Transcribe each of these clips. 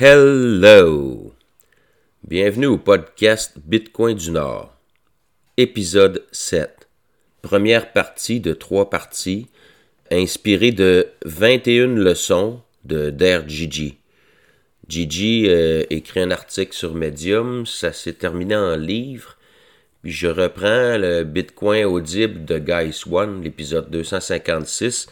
Hello! Bienvenue au podcast Bitcoin du Nord, épisode 7. Première partie de trois parties, inspirée de 21 leçons de Der Gigi. Gigi euh, écrit un article sur Medium, ça s'est terminé en livre, puis je reprends le Bitcoin audible de Guy Swan, l'épisode 256,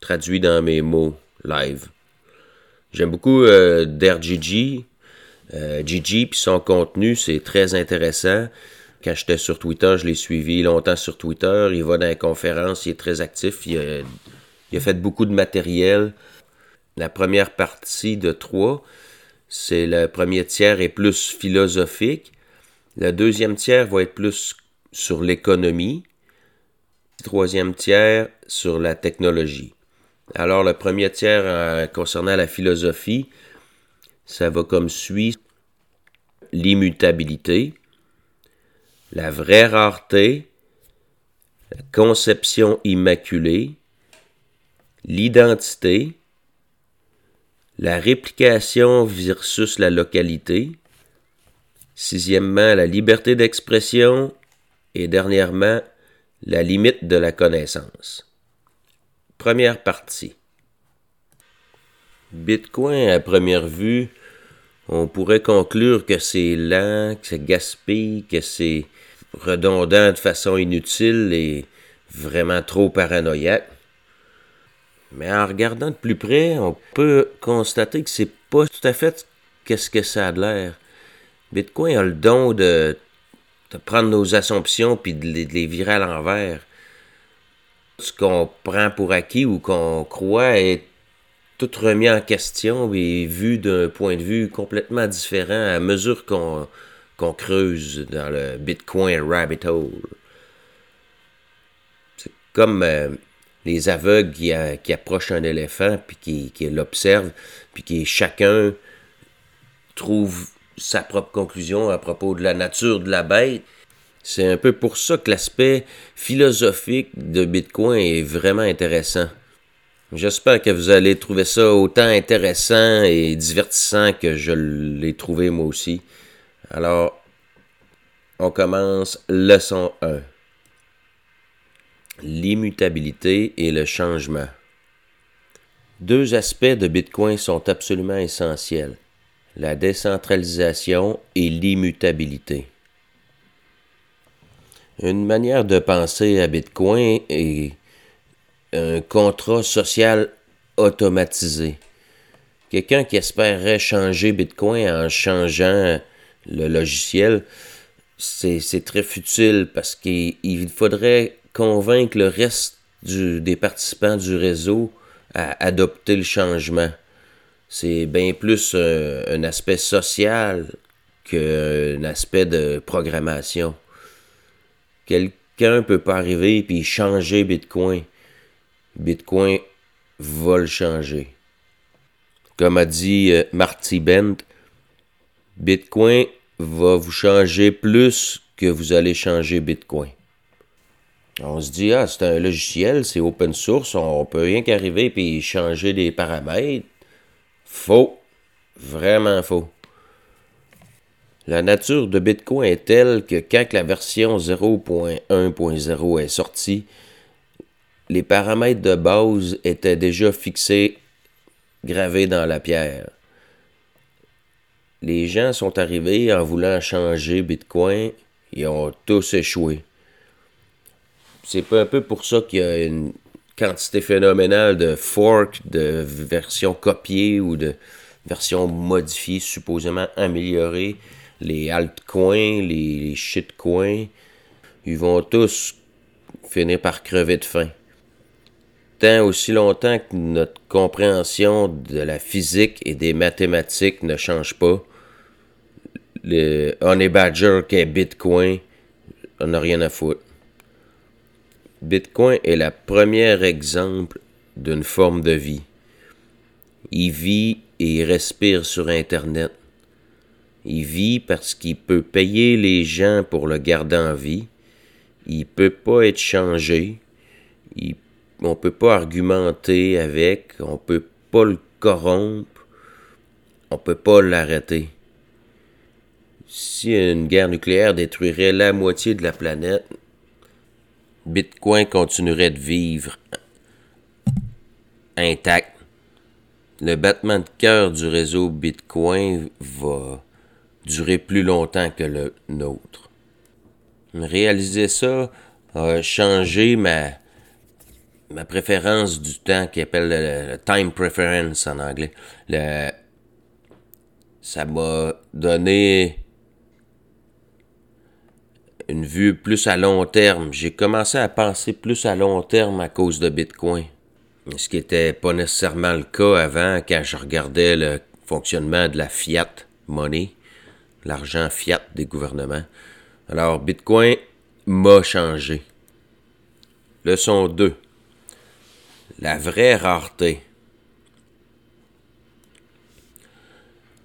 traduit dans mes mots live. J'aime beaucoup euh, Gigi. Euh, Gigi, puis son contenu, c'est très intéressant. Quand j'étais sur Twitter, je l'ai suivi longtemps sur Twitter. Il va dans les conférences, il est très actif. Il a, fait beaucoup de matériel. La première partie de trois, c'est le premier tiers est plus philosophique. Le deuxième tiers va être plus sur l'économie. Troisième tiers sur la technologie. Alors, le premier tiers euh, concernant la philosophie, ça va comme suit. L'immutabilité, la vraie rareté, la conception immaculée, l'identité, la réplication versus la localité, sixièmement, la liberté d'expression. Et dernièrement, la limite de la connaissance. Première partie. Bitcoin, à première vue, on pourrait conclure que c'est lent, que c'est gaspille, que c'est redondant de façon inutile et vraiment trop paranoïaque. Mais en regardant de plus près, on peut constater que c'est pas tout à fait qu'est-ce que ça a l'air. Bitcoin a le don de, prendre nos assumptions puis de les virer à l'envers ce qu'on prend pour acquis ou qu'on croit est tout remis en question et vu d'un point de vue complètement différent à mesure qu'on creuse dans le Bitcoin rabbit hole. C'est comme euh, les aveugles qui, approchent un éléphant puis qui, qui l'observent puis qui chacun trouve sa propre conclusion à propos de la nature de la bête. C'est un peu pour ça que l'aspect philosophique de Bitcoin est vraiment intéressant. J'espère que vous allez trouver ça autant intéressant et divertissant que je l'ai trouvé moi aussi. Alors, on commence leçon 1. L'immutabilité et le changement. Deux aspects de Bitcoin sont absolument essentiels, la décentralisation et l'immutabilité. Une manière de penser à Bitcoin est un contrat social automatisé. Quelqu'un qui espérerait changer Bitcoin en changeant le logiciel, c'est très futile parce qu'il faudrait convaincre le reste des participants du réseau à adopter le changement. C'est bien plus un aspect social qu'un aspect de programmation. Quelqu'un peut pas arriver et changer Bitcoin. Bitcoin va le changer. Comme a dit euh, Marty Bent, Bitcoin va vous changer plus que vous allez changer Bitcoin. On se dit, ah, c'est un logiciel, c'est open source, on peut rien qu'arriver et changer des paramètres. Faux. Vraiment faux. La nature de Bitcoin est telle que quand la version 0.1.0 est sortie, les paramètres de base étaient déjà fixés, gravés dans la pierre. Les gens sont arrivés en voulant changer Bitcoin, ils ont tous échoué. C'est un peu pour ça qu'il y a une quantité phénoménale de forks, de versions copiées ou de versions modifiées, supposément améliorées les altcoins, les shitcoins, ils vont tous finir par crever de faim. Tant aussi longtemps que notre compréhension de la physique et des mathématiques ne change pas, le Honey Badger qui est Bitcoin, on n'a rien à foutre. Bitcoin est le premier exemple d'une forme de vie. Il vit et il respire sur Internet. Il vit parce qu'il peut payer les gens pour le garder en vie. Il peut pas être changé. Il, on peut pas argumenter avec. On peut pas le corrompre. on peut pas l'arrêter. Si une guerre nucléaire détruirait la moitié de la planète, Bitcoin continuerait de vivre intact. Le battement de cœur du réseau Bitcoin va durer plus longtemps que le nôtre. Réaliser ça a changé ma, ma préférence du temps qui appelle le, time preference en anglais. Le, ça m'a donné une vue plus à long terme. J'ai commencé à penser plus à long terme à cause de Bitcoin. Ce qui n'était pas nécessairement le cas avant quand je regardais le fonctionnement de la fiat money, l'argent fiat des gouvernements. Alors Bitcoin m'a changé. Leçon 2. La vraie rareté.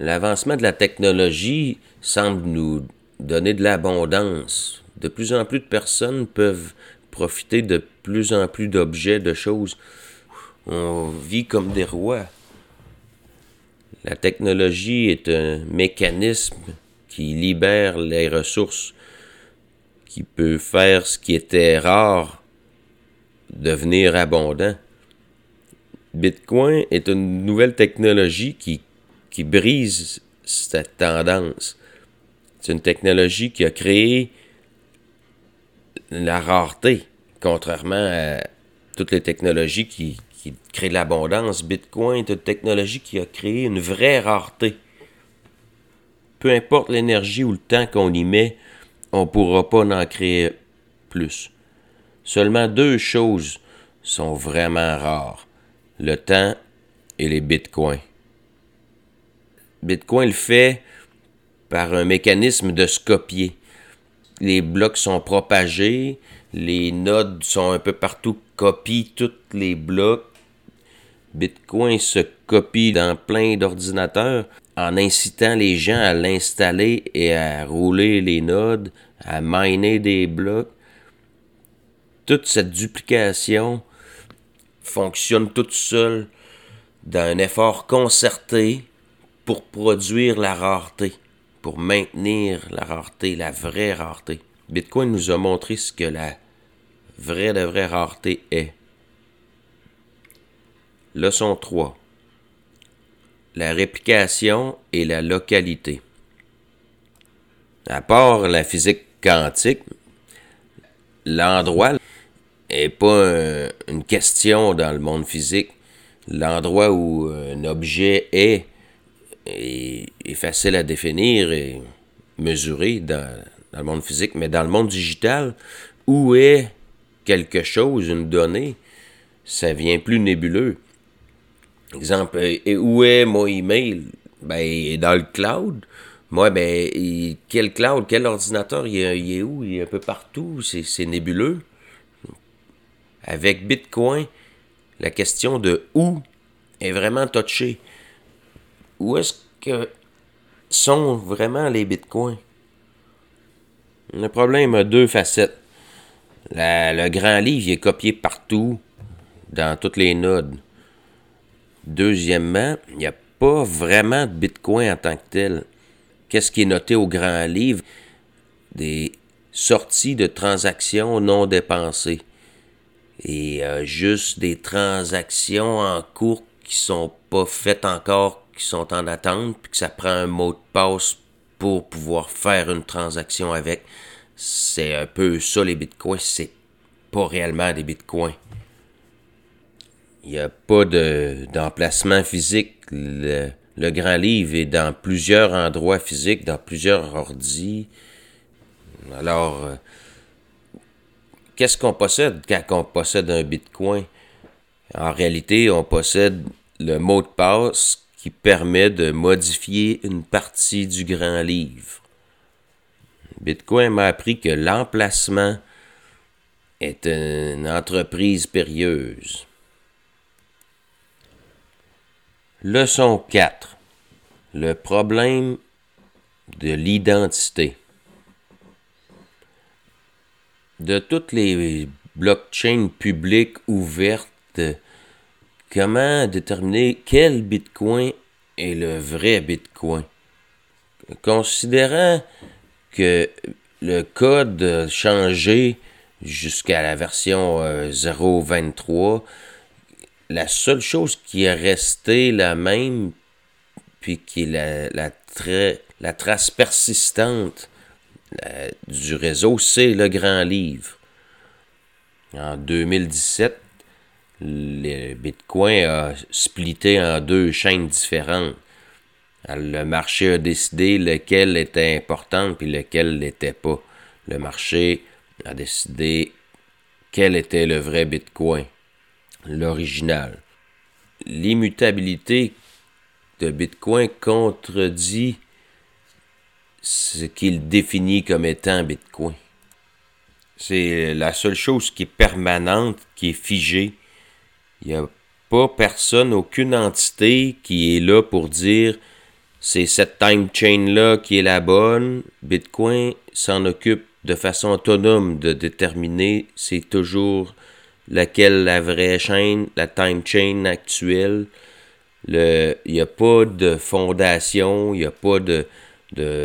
L'avancement de la technologie semble nous donner de l'abondance. De plus en plus de personnes peuvent profiter de plus en plus d'objets, de choses. On vit comme des rois. La technologie est un mécanisme qui libère les ressources, qui peut faire ce qui était rare devenir abondant. Bitcoin est une nouvelle technologie qui, brise cette tendance. C'est une technologie qui a créé la rareté, contrairement à toutes les technologies qui, qui créent l'abondance. Bitcoin est une technologie qui a créé une vraie rareté. Peu importe l'énergie ou le temps qu'on y met, on ne pourra pas en créer plus. Seulement deux choses sont vraiment rares, le temps et les bitcoins. Bitcoin le fait par un mécanisme de se copier. Les blocs sont propagés, les nodes sont un peu partout, copient tous les blocs. Bitcoin se copie dans plein d'ordinateurs en incitant les gens à l'installer et à rouler les nodes, à miner des blocs. Toute cette duplication fonctionne toute seule d'un effort concerté pour produire la rareté pour maintenir la rareté, la vraie rareté. Bitcoin nous a montré ce que la vraie de vraie rareté est. Leçon 3. La réplication et la localité. À part la physique quantique, l'endroit n'est pas une question dans le monde physique. L'endroit où un objet est est, facile à définir et mesurer dans, le monde physique, mais dans le monde digital, où est quelque chose, une donnée, ça vient plus nébuleux. Exemple, et où est mon email? Ben, dans le cloud. Moi, ben, quel cloud, quel ordinateur, il est, il est où? Il est un peu partout, c'est nébuleux. Avec Bitcoin, la question de où est vraiment touchée où est-ce que sont vraiment les bitcoins? Le problème a deux facettes. le grand livre est copié partout, dans toutes les nodes. Deuxièmement, il n'y a pas vraiment de bitcoin en tant que tel. Qu'est-ce qui est noté au grand livre? Des sorties de transactions non dépensées. Et euh, juste des transactions en cours qui sont pas faites encore qui sont en attente, puis que ça prend un mot de passe pour pouvoir faire une transaction avec. C'est un peu ça les bitcoins, c'est pas réellement des bitcoins. Il n'y a pas d'emplacement physique. Le, grand livre est dans plusieurs endroits physiques, dans plusieurs ordis. Alors, euh, qu'est-ce qu'on possède quand on possède un bitcoin? En réalité, on possède le mot de passe qui permet de modifier une partie du grand livre. Bitcoin m'a appris que l'emplacement est une entreprise périlleuse. Leçon 4. Le problème de l'identité. De toutes les blockchains publiques ouvertes Comment déterminer quel bitcoin est le vrai Bitcoin? Considérant que le code changé jusqu'à la version 0.23, euh, la seule chose qui est restée la même, puis qui est la, la trace persistante du réseau, c'est le grand livre. En 2017, le Bitcoin a splitté en deux chaînes différentes. Le marché a décidé lequel était important puis lequel n'était pas. Le marché a décidé quel était le vrai Bitcoin, l'original. L'immutabilité de Bitcoin contredit ce qu'il définit comme étant Bitcoin. C'est la seule chose qui est permanente, qui est figée. Il n'y a pas personne, aucune entité qui est là pour dire c'est cette time chain-là qui est la bonne. Bitcoin s'en occupe de façon autonome de déterminer c'est toujours laquelle la vraie chaîne, la time chain actuelle. Il n'y a pas de fondation, il n'y a pas de,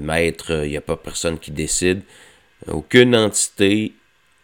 maître, il n'y a pas personne qui décide. Aucune entité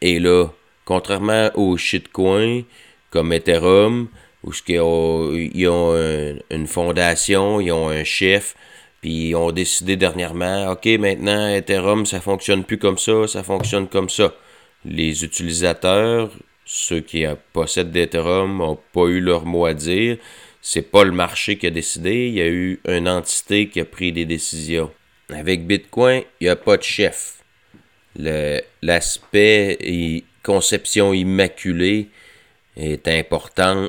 est là. Contrairement aux shitcoins comme Ethereum, où ils ont, ils une fondation, ils ont un chef, puis ils ont décidé dernièrement, OK, maintenant Ethereum, ça fonctionne plus comme ça, ça fonctionne comme ça. Les utilisateurs, ceux qui possèdent d'Ethereum, n'ont pas eu leur mot à dire. C'est pas le marché qui a décidé, il y a eu une entité qui a pris des décisions. Avec Bitcoin, il n'y a pas de chef. L'aspect conception immaculée est important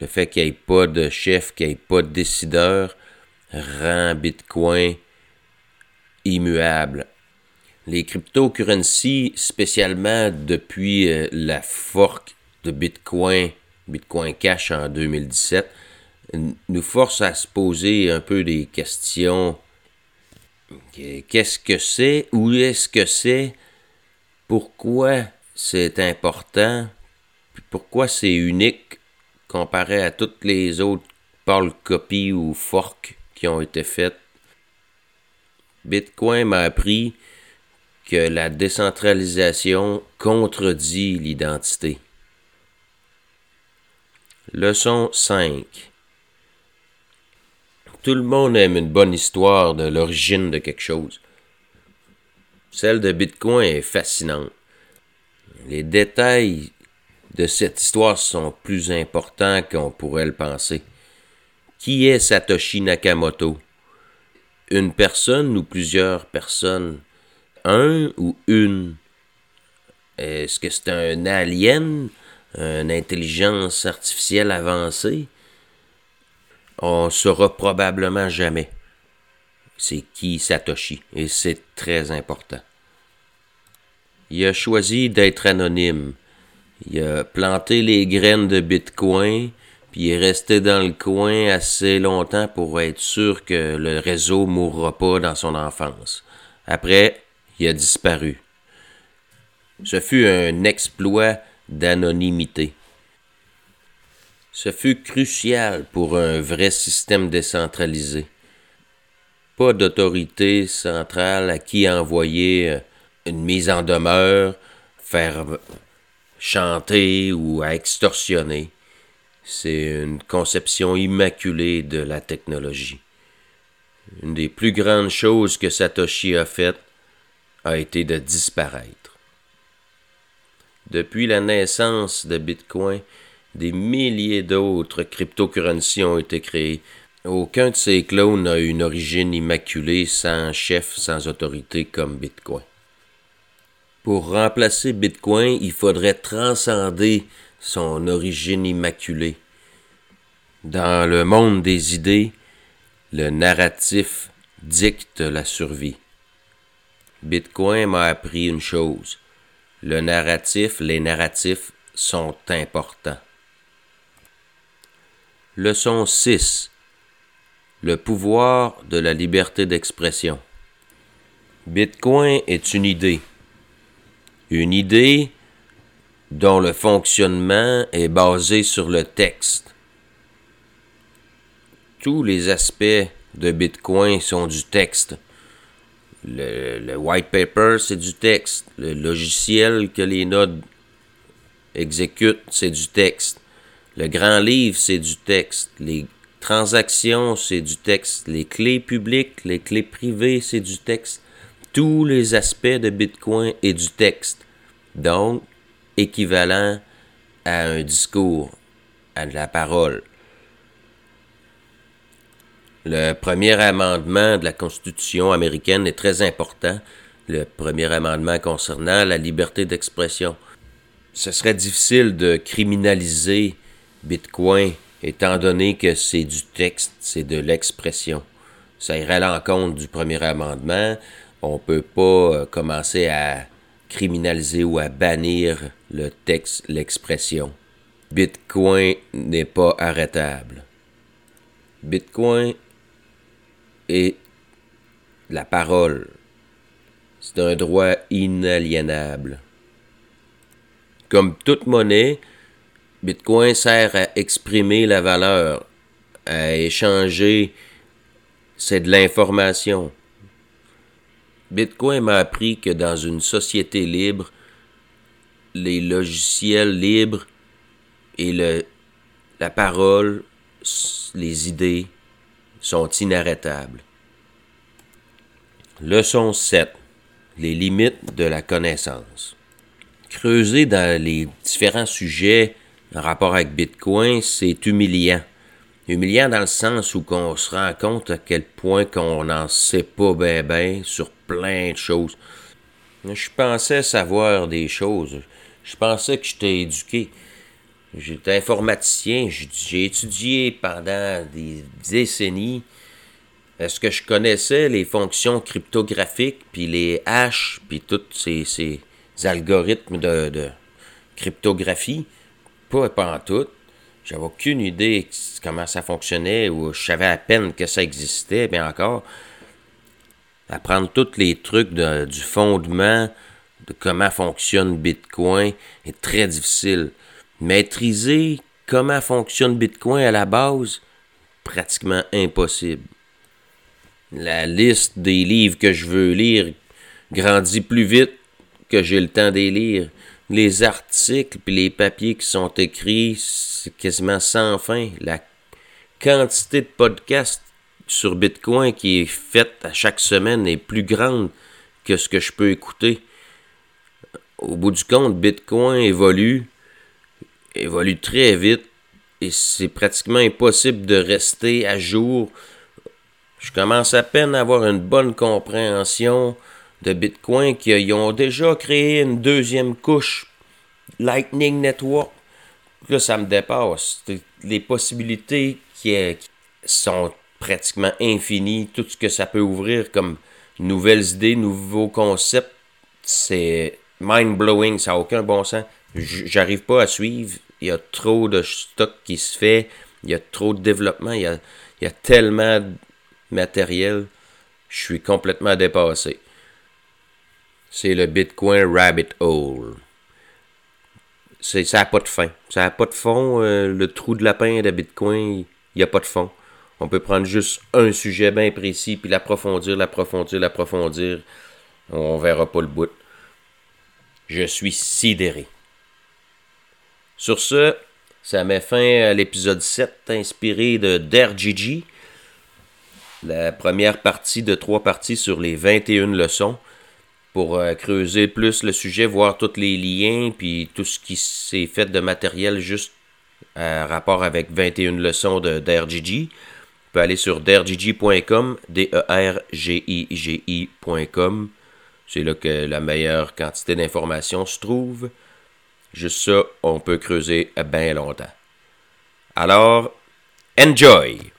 le fait qu'il n'y ait pas de chef, qu'il n'y ait pas de décideur, rend Bitcoin immuable. Les cryptocurrencies, spécialement depuis euh, la fork de Bitcoin, Bitcoin Cash en 2017, nous forcent à se poser un peu des questions. Qu'est-ce que c'est? Où est-ce que c'est? Pourquoi c'est important? Pourquoi c'est unique comparé à toutes les autres pâles copies ou forks qui ont été faites? Bitcoin m'a appris que la décentralisation contredit l'identité. Leçon 5. Tout le monde aime une bonne histoire de l'origine de quelque chose. Celle de Bitcoin est fascinante. Les détails de cette histoire sont plus importants qu'on pourrait le penser. Qui est Satoshi Nakamoto? Une personne ou plusieurs personnes? Un ou une? Est-ce que c'est un alien? Une intelligence artificielle avancée? On saura probablement jamais. C'est qui Satoshi? Et c'est très important. Il a choisi d'être anonyme. Il a planté les graines de Bitcoin, puis il est resté dans le coin assez longtemps pour être sûr que le réseau mourra pas dans son enfance. Après, il a disparu. Ce fut un exploit d'anonymité. Ce fut crucial pour un vrai système décentralisé. Pas d'autorité centrale à qui envoyer euh, une mise en demeure, faire chanter ou à extorsionner. C'est une conception immaculée de la technologie. Une des plus grandes choses que Satoshi a faites a été de disparaître. Depuis la naissance de Bitcoin, des milliers d'autres cryptocurrencies ont été créées. Aucun de ces clones n'a une origine immaculée sans chef, sans autorité comme Bitcoin. Pour remplacer Bitcoin, il faudrait transcender son origine immaculée. Dans le monde des idées, le narratif dicte la survie. Bitcoin m'a appris une chose. Le narratif, les narratifs sont importants. Leçon 6. Le pouvoir de la liberté d'expression. Bitcoin est une idée une idée dont le fonctionnement est basé sur le texte. tous les aspects de Bitcoin sont du texte. Le, white paper, c'est du texte. Le logiciel que les nodes exécutent, c'est du texte. Le grand livre, c'est du texte. Les transactions, c'est du texte. Les clés publiques, les clés privées, c'est du texte. Tous les aspects de Bitcoin est du texte. Donc, équivalent à un discours, à de la parole. Le premier amendement de la Constitution américaine est très important, le premier amendement concernant la liberté d'expression. Ce serait difficile de criminaliser Bitcoin étant donné que c'est du texte, c'est de l'expression. Ça irait à l'encontre du premier amendement. On ne peut pas euh, commencer à criminaliser ou à bannir le texte, l'expression. Bitcoin n'est pas arrêtable. Bitcoin est la parole. C'est un droit inaliénable. Comme toute monnaie, Bitcoin sert à exprimer la valeur, à échanger, c'est de l'information. Bitcoin m'a appris que dans une société libre, les logiciels libres et le, la parole, les idées sont inarrêtables. Leçon 7. Les limites de la connaissance. Creuser dans les différents sujets en rapport avec Bitcoin, c'est humiliant. Humiliant dans le sens où on se rend compte à quel point qu'on n'en sait pas bien ben sur plein de choses. Je pensais savoir des choses. Je pensais que j'étais éduqué. J'étais informaticien. J'ai étudié pendant des décennies. Est-ce que je connaissais les fonctions cryptographiques, puis les hash, puis tous ces, ces algorithmes de, de cryptographie? Pas, pas en tout. J'avais aucune idée comment ça fonctionnait ou je savais à peine que ça existait, bien encore. Apprendre tous les trucs du fondement de comment fonctionne Bitcoin est très difficile. Maîtriser comment fonctionne Bitcoin à la base, pratiquement impossible. La liste des livres que je veux lire grandit plus vite que j'ai le temps de lire les articles puis les papiers qui sont écrits, c'est quasiment sans fin. La quantité de podcasts sur Bitcoin qui est faite à chaque semaine est plus grande que ce que je peux écouter. Au bout du compte, Bitcoin évolue, évolue très vite et c'est pratiquement impossible de rester à jour. Je commence à peine à avoir une bonne compréhension de Bitcoin qui ont déjà créé une deuxième couche Lightning Network. Là, ça me dépasse. Les possibilités qui, sont pratiquement infinies. Tout ce que ça peut ouvrir comme nouvelles idées, nouveaux concepts, c'est mind-blowing. Ça n'a aucun bon sens. J'arrive pas à suivre. Il y a trop de stock qui se fait. Il y a trop de développement. Il y a, il y a tellement de matériel. Je suis complètement dépassé c'est le Bitcoin Rabbit Hole. ça n'a pas de fin. Ça n'a pas de fond. Euh, le trou de lapin de Bitcoin, il n'y a pas de fond. On peut prendre juste un sujet bien précis, puis l'approfondir, l'approfondir, l'approfondir. On verra pas le bout. Je suis sidéré. Sur ce, ça met fin à l'épisode 7, inspiré de DRGG. La première partie de trois parties sur les 21 leçons pour euh, creuser plus le sujet, voir tous les liens, puis tout ce qui s'est fait de matériel juste en rapport avec 21 leçons de d'RGG. On peut aller sur dergigi.com, D-E-R-G-I-G-I.com. C'est là que la meilleure quantité d'informations se trouve. Juste ça, on peut creuser bien longtemps. Alors, enjoy!